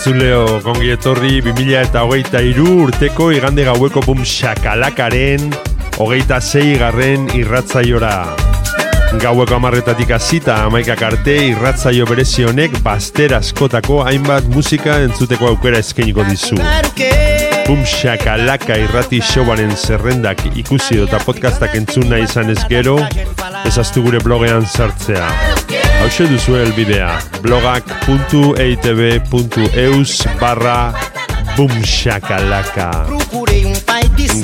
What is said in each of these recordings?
Entzuleo, kongi etorri 2000 eta hogeita iru urteko igande gaueko bum shakalakaren hogeita zei garren irratzaiora. Gaueko amarretatik hasita amaikak arte irratzaio berezi honek baster askotako hainbat musika entzuteko aukera eskainiko dizu. Bum shakalaka irrati showaren zerrendak ikusi eta podcastak entzun nahi izan ez gero, ezaztu gure blogean sartzea. Hau duzu elbidea, blogak.eitb.eus barra bumshakalaka.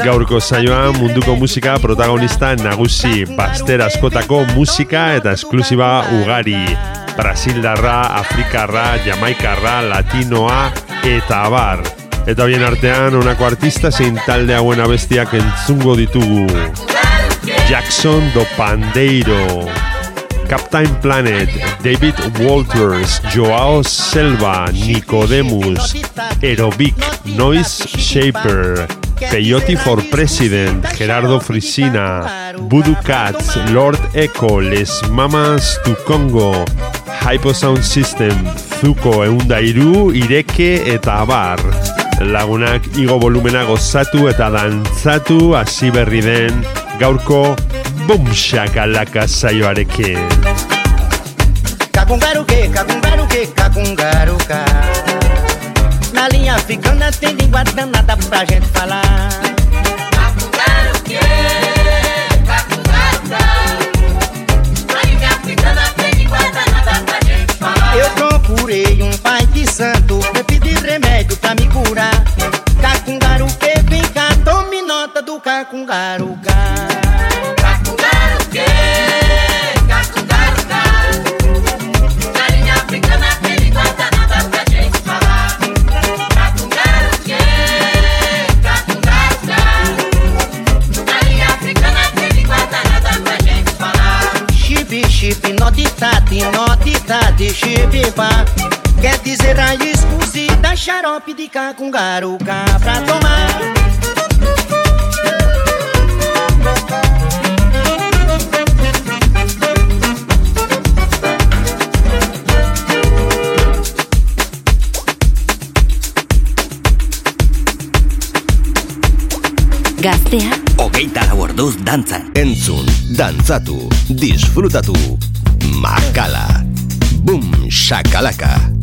Gaurko saioa munduko musika protagonista nagusi, baster askotako musika eta esklusiba ugari. Brasildarra, Afrikarra, Jamaikarra, Latinoa eta abar. Eta bien artean, honako artista zein talde hauen abestiak entzungo ditugu. Jackson do Pandeiro. Captain Planet, David Walters, Joao Selva, Nicodemus, Aerobic, Noise Shaper, Peyote for President, Gerardo Frisina, Voodoo Cats, Lord Echo, Les Mamas to Congo, Hypo Sound System, Zuko eundairu, Ireke eta Abar. Lagunak igo volumena gozatu eta dantzatu hasi berri gaurko Bum shakalaka saioarekin. Cagungaruque, cagungaruque, cagungaruca. Na linha africana tem língua danada pra gente falar. Eu procurei um pai de santo pra pedir remédio pra me curar. Cacungaruque, vem cá, tome nota do cacungaruca. Quer dizer raiz cozida, xarope de cá com tomar. pra tomar. Gaztea. Hogeita orduz dantzan. Entzun, dantzatu, disfrutatu. Makala. Bum, shakalaka.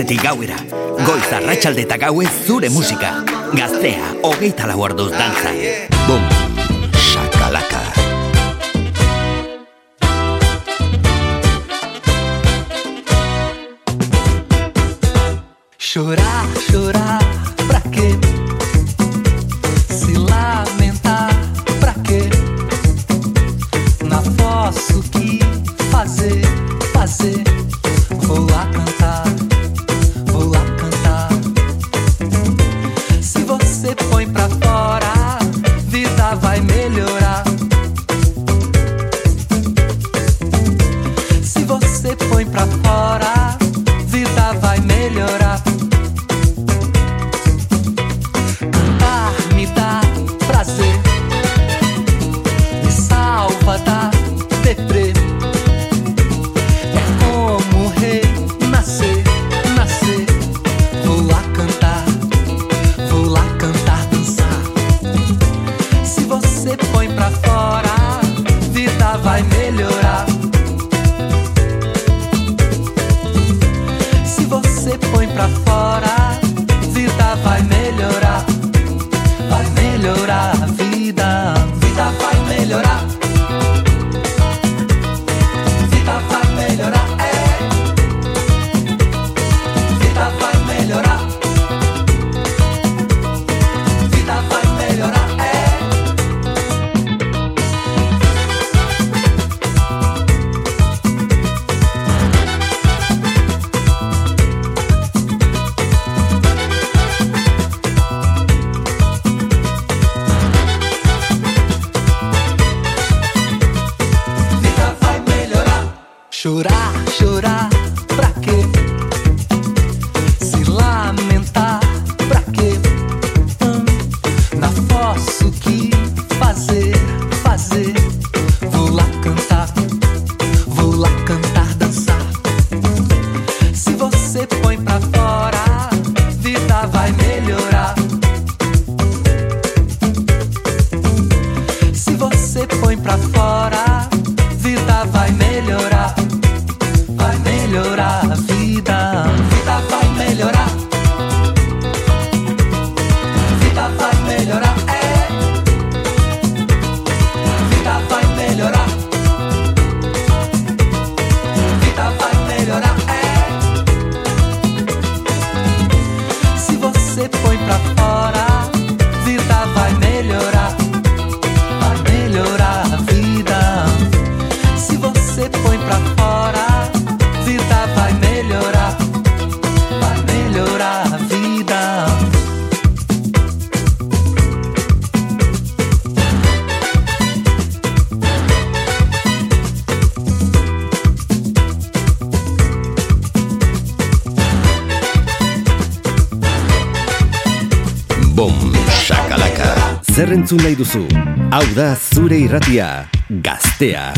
goizetik gauera. Goiz arratsalde eta gaue zure musika. Gaztea, hogeita lau orduz dantza. Bum, entzun nahi duzu. Hau da zure irratia, gaztea.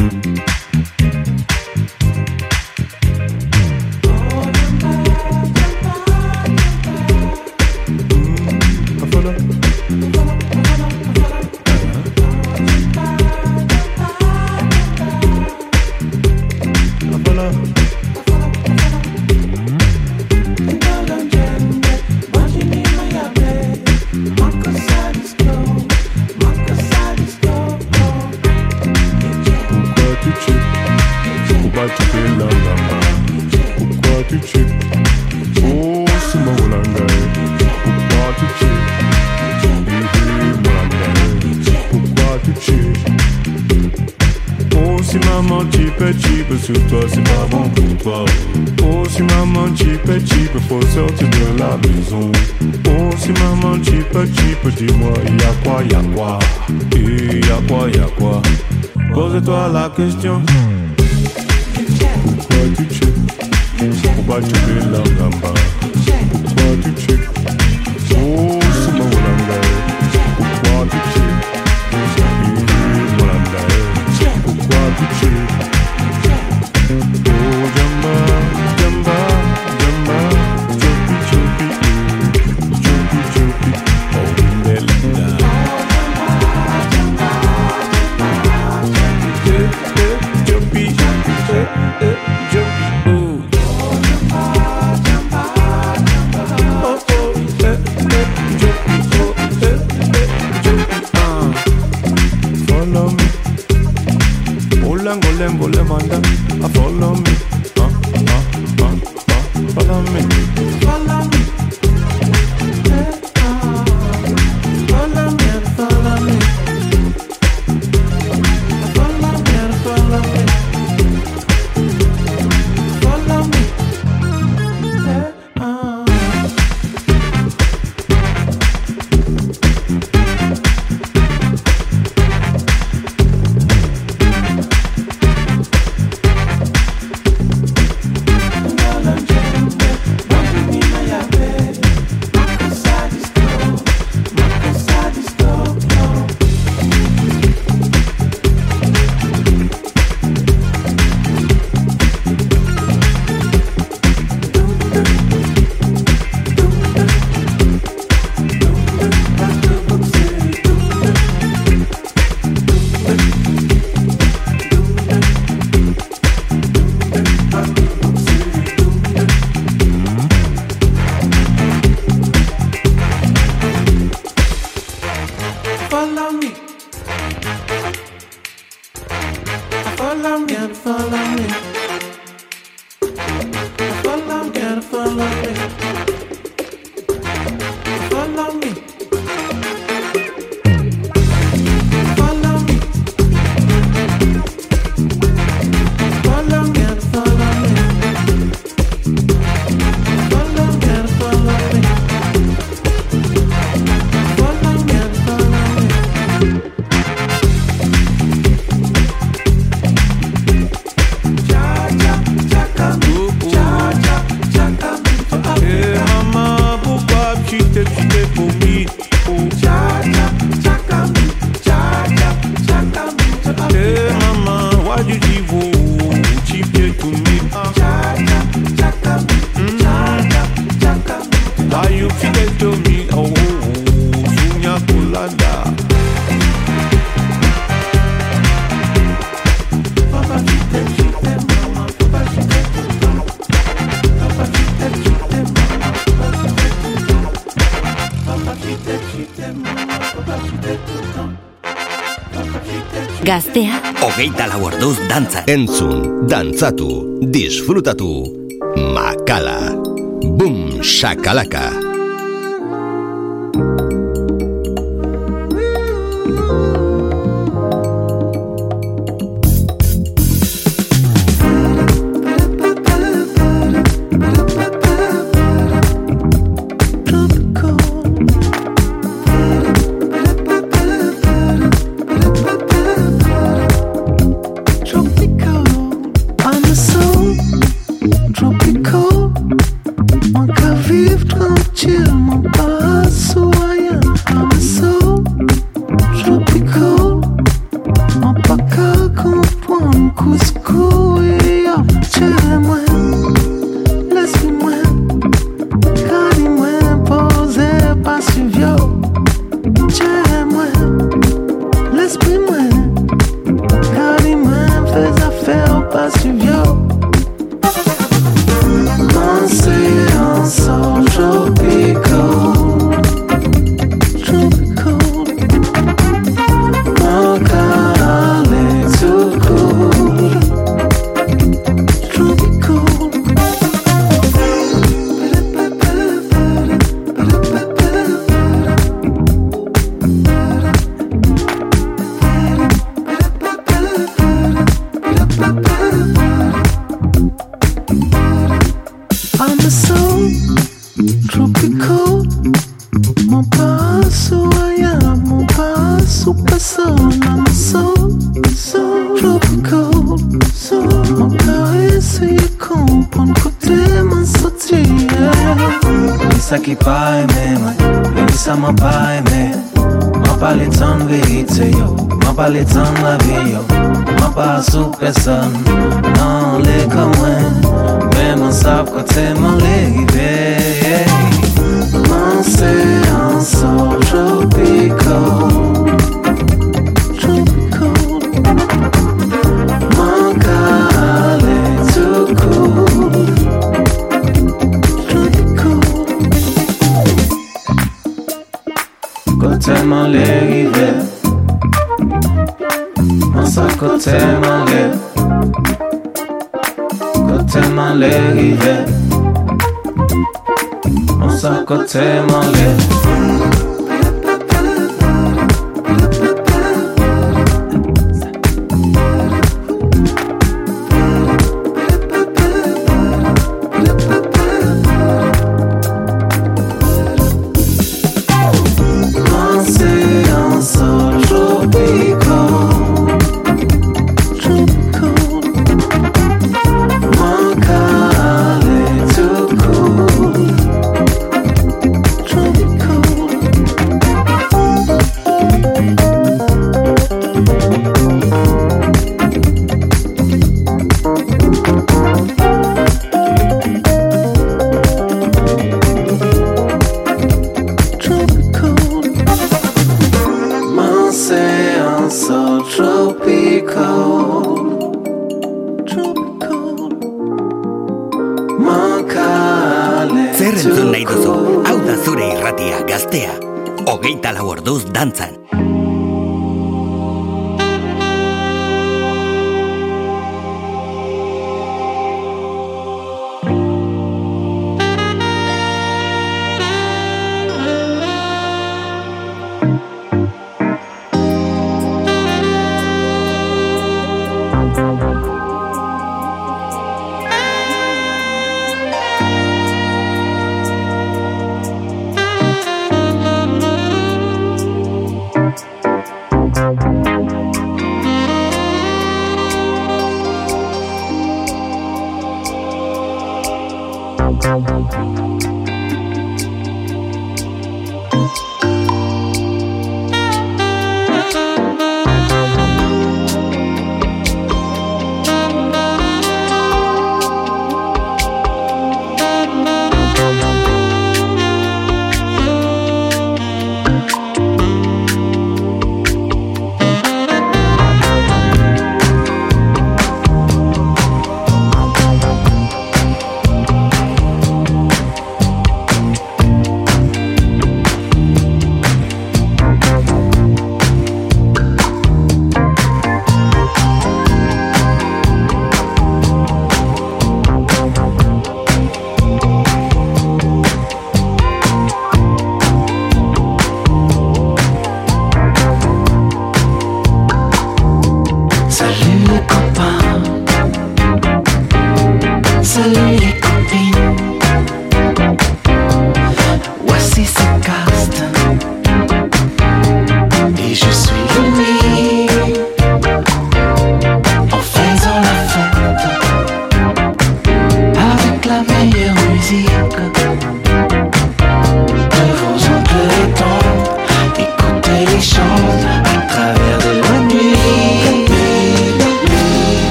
Oh, si maman chipa chipa, dis-moi, y'a quoi, y'a quoi? Et y'a quoi, y'a quoi? Pose-toi la question. Pourquoi tu check? Pourquoi tu la gamba? Pourquoi tu check? hogeita lau orduz dantza. Entzun, dantzatu, disfrutatu, makala. Bum, shakalaka. Bum. paleta. te moleste.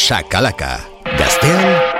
Boom Shakalaka. Gaztean,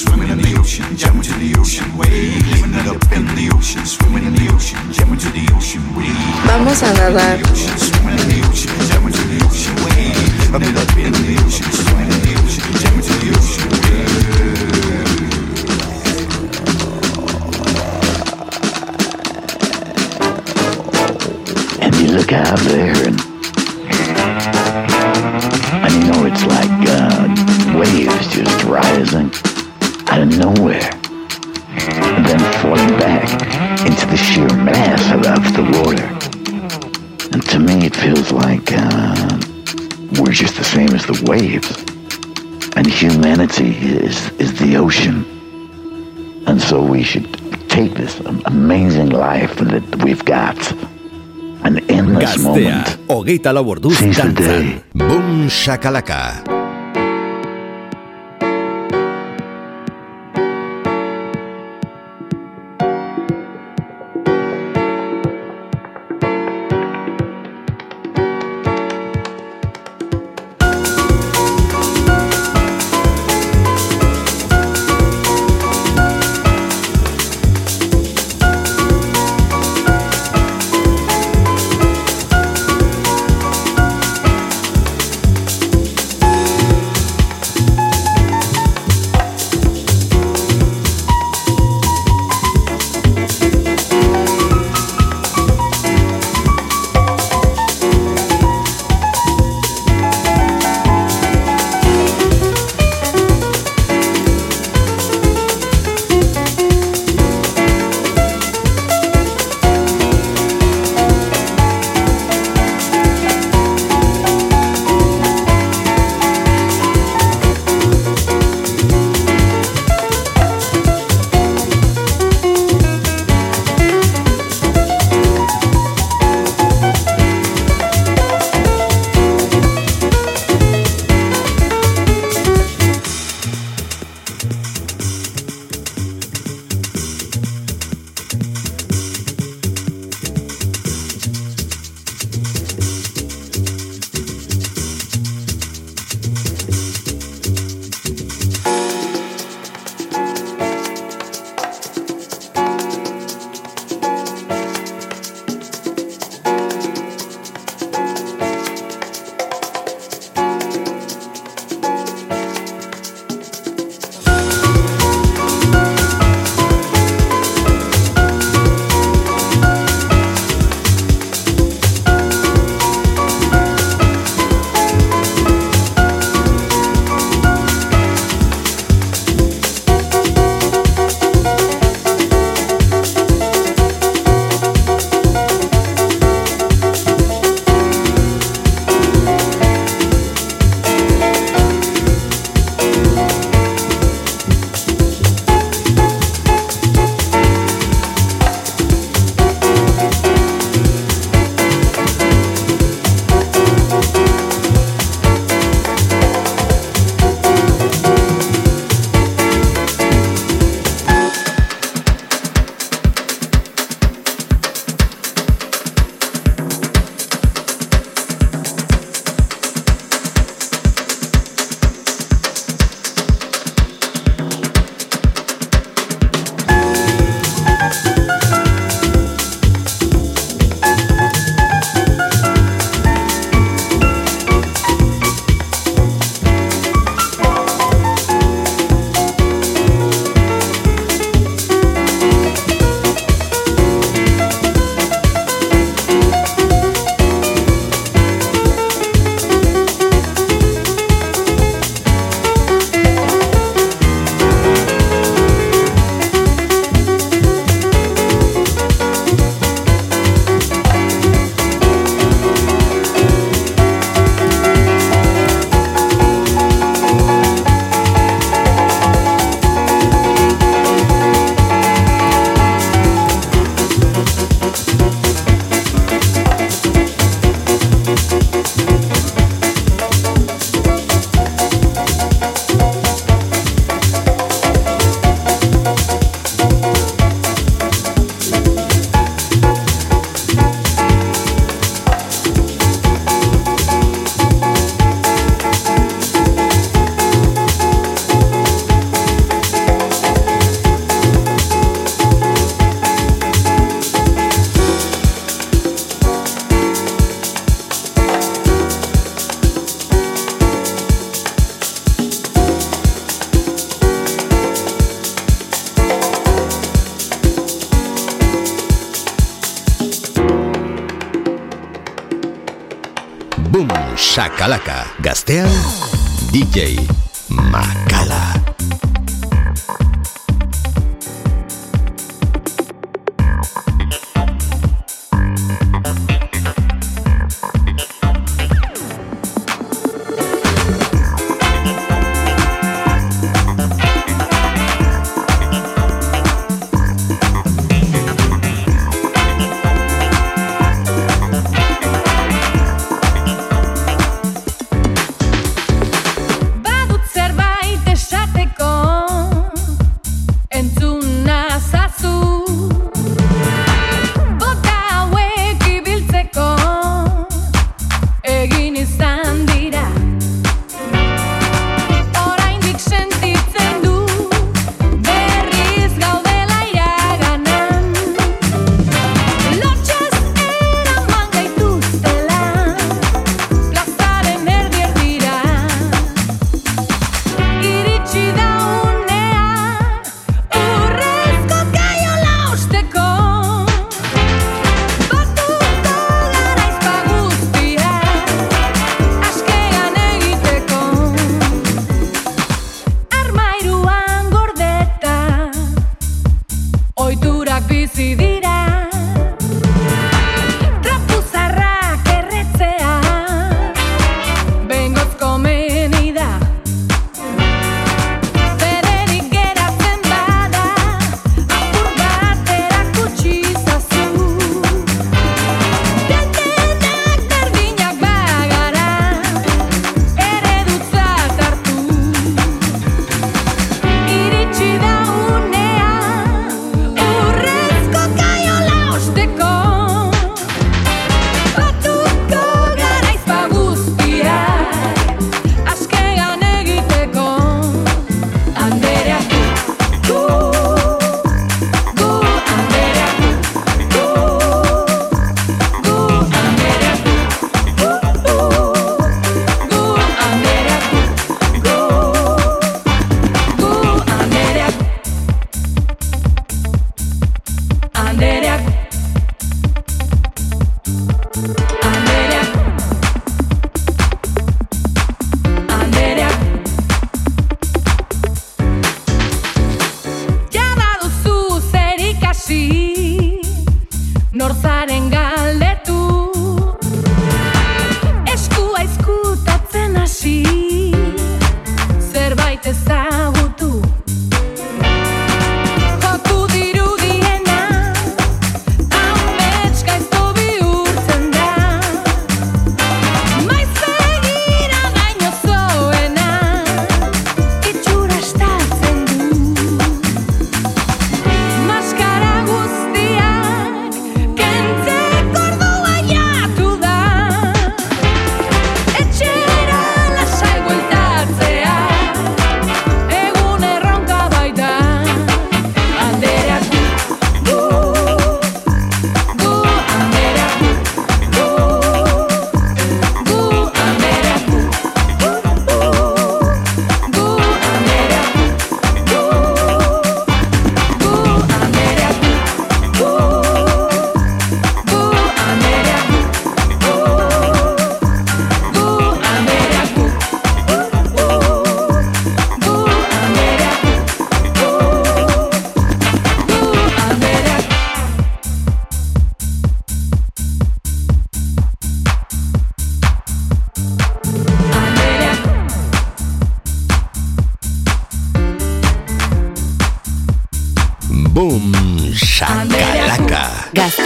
swimming in the ocean, jumping to the ocean wave. Living it up in the ocean, swimming in the ocean, jumping to the ocean wave. Vamos a nadar. Swimming in the ocean, jumping to the ocean wave. Living it up in the ocean, swimming in the ocean, jumping to the ocean wave. And you look out there and, and you know it's like uh, waves just rising out of nowhere and then falling back into the sheer mass of, the water. And to me it feels like uh, we're just the same as the waves. And humanity is, is the ocean. And so we should take this amazing life that we've got and in this Gaztea, moment. hogeita lau orduz Seize the dantzan. day. Boom shakalaka.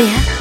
别。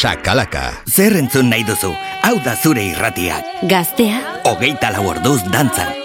Boom, shakalaka. Zer entzun nahi duzu? Hau da zure irratiak. Gaztea. Hogeita lau orduz dantzan.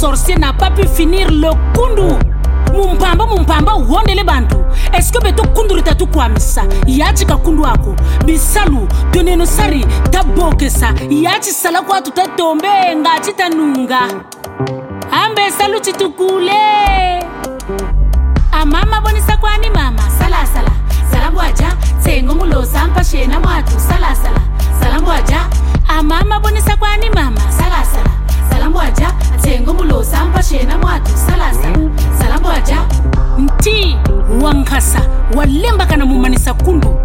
Sorciers n'a pas pu finir le kundu. mumpamba mumpamba uhondele bantu. Eske beto kunduru tatu kwamisa yaci ka kundu ako. Bisalu toneno sari tabokesa yaci sala kwatu tatombe ngaci tanunga ambe salu citukule amama bonisa kwani mama. Salasala tsengo mulosa mpashena mwatu. Salasala salambwaja mpashena mwatu salasala salambwaja nti wankhasa walemba kana mumanisa kundu.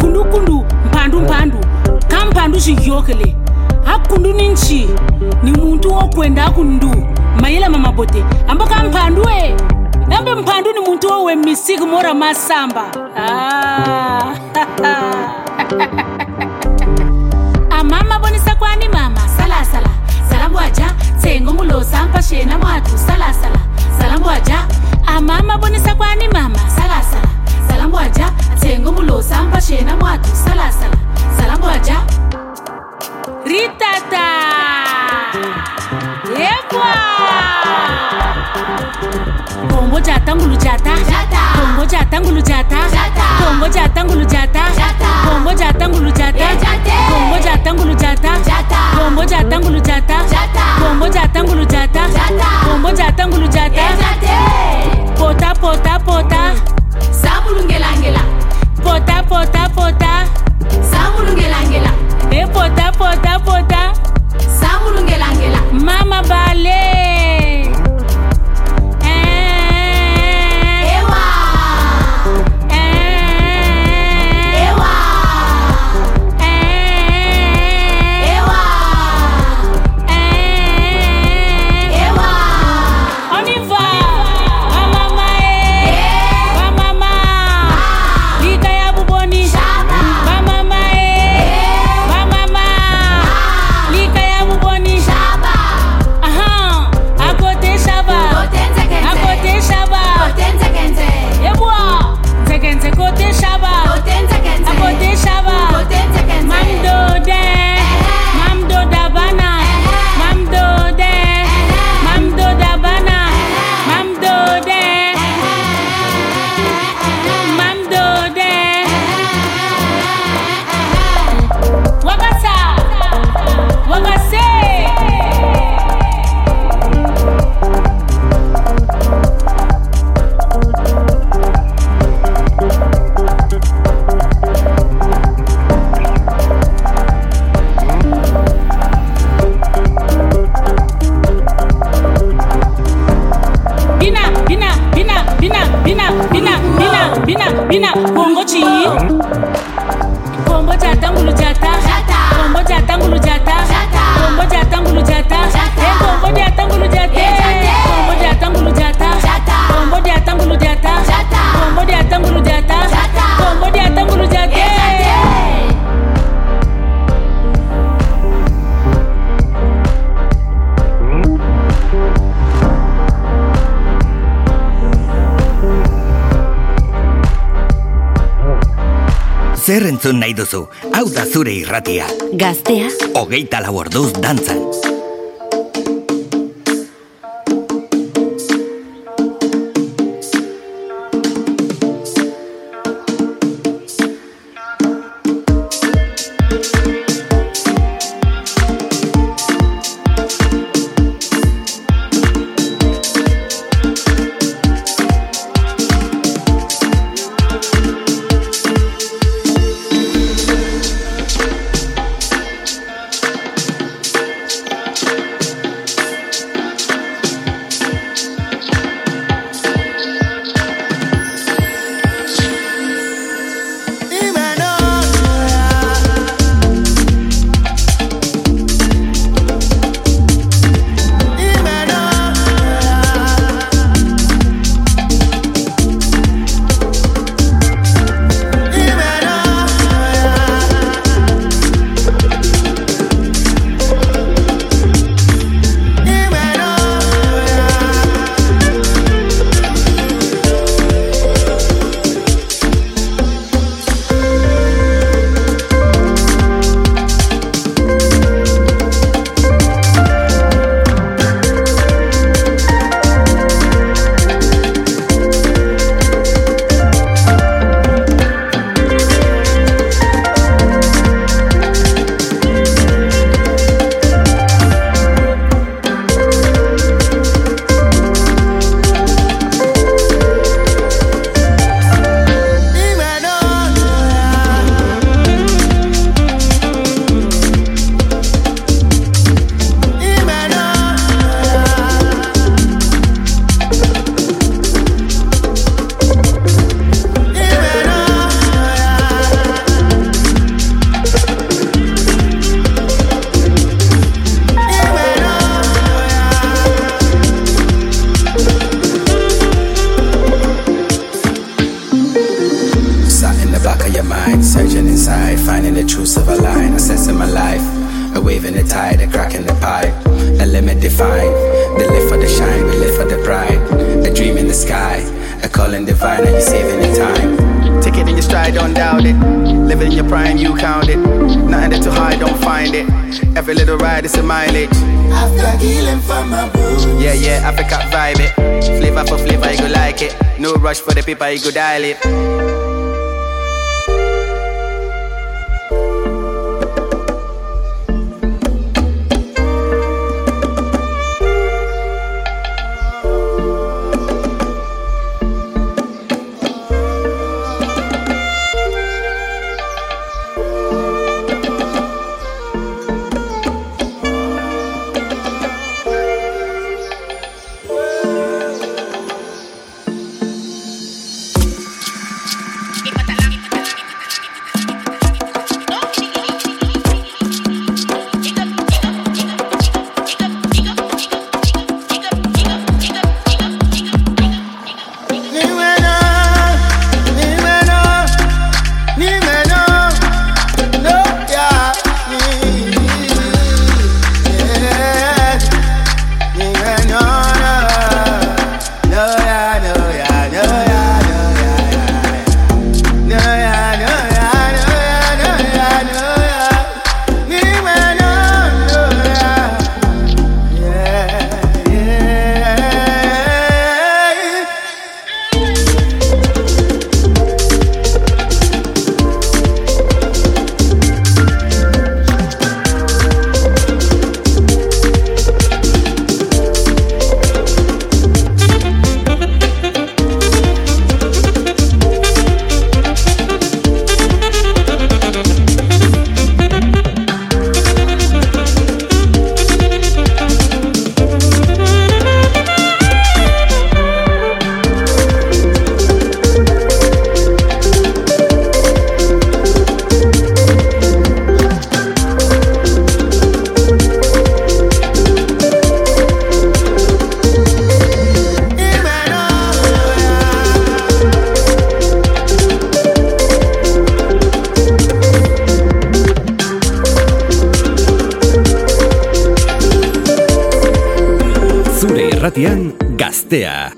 Kundukundu mphandu mphandu kamphandu xiyokele akundu ni ni muntu wokwenda akundu mayela mamabote ambo kamphandu e ambe mphandu ni muntu wowe misiku mora masamba. Ah. mpengo mulosa mwatu sala sala. Salambo aja amama bonesa kwani mama sala salasala salambo aja atsengo mulosa ampashena sala salasala salambo aja ritata Eba! Kongo jata ngulu jata. Jata. Kongo jata ngulu jata. Jata. Kongo jata ngulu jata. Jata. Kongo jata ngulu jata. Iya, jata. Kongo jata ngulu jata. Jata. Kongo jata ngulu jata. Jata. Kongo jata ngulu jata. Jata. Kongo jata ngulu jata. Iya, jata. Pota pota pota. Sabulu ngela. Pota pota pota. Sabulu ngela ngela. E eh, pota pota pota. Mama Ballet. Entzun nahi duzu? Hau da zure irratia. Gaztea. Hogeita lau orduz dantzan. if I could dial it. Século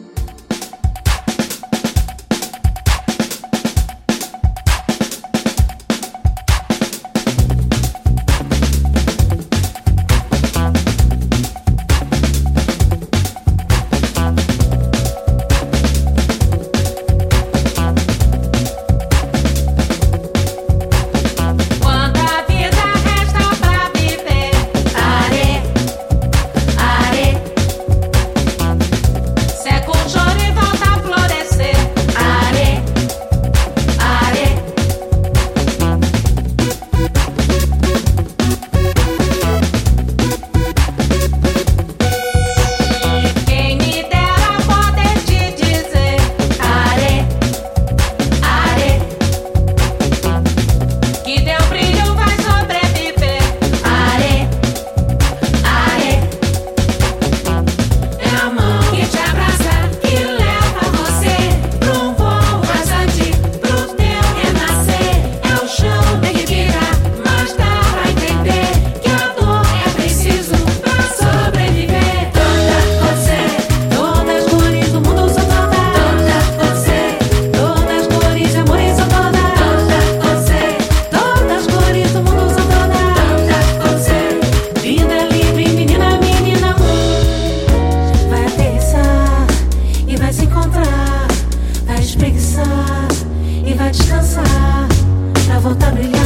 dançar, pra voltar a brilhar.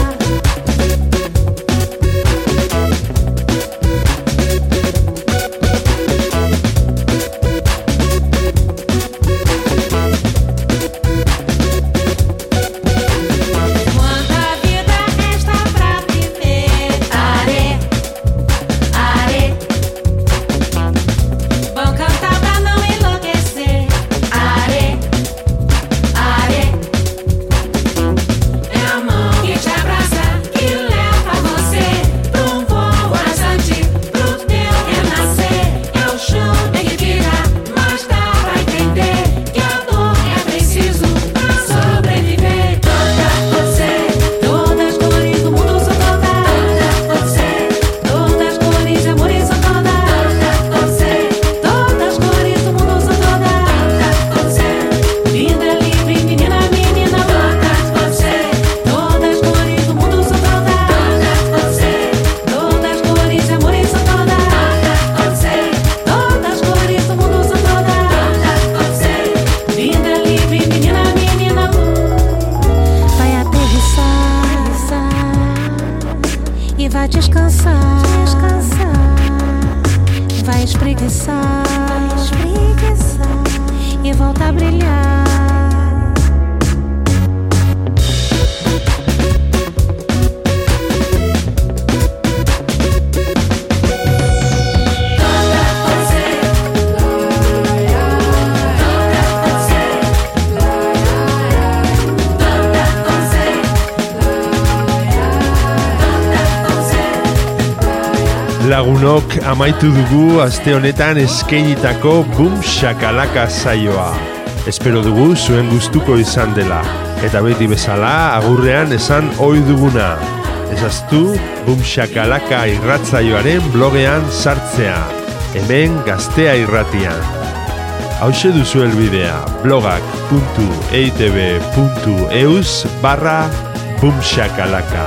Amaitu dugu aste honetan eskeinitako bum shakalaka saioa. Espero dugu zuen gustuko izan dela. Eta beti bezala agurrean esan ohi duguna. Ezaztu bum shakalaka irratzaioaren blogean sartzea. Hemen gaztea irratian. Hau duzu elbidea blogak.eitb.eus barra bumshakalaka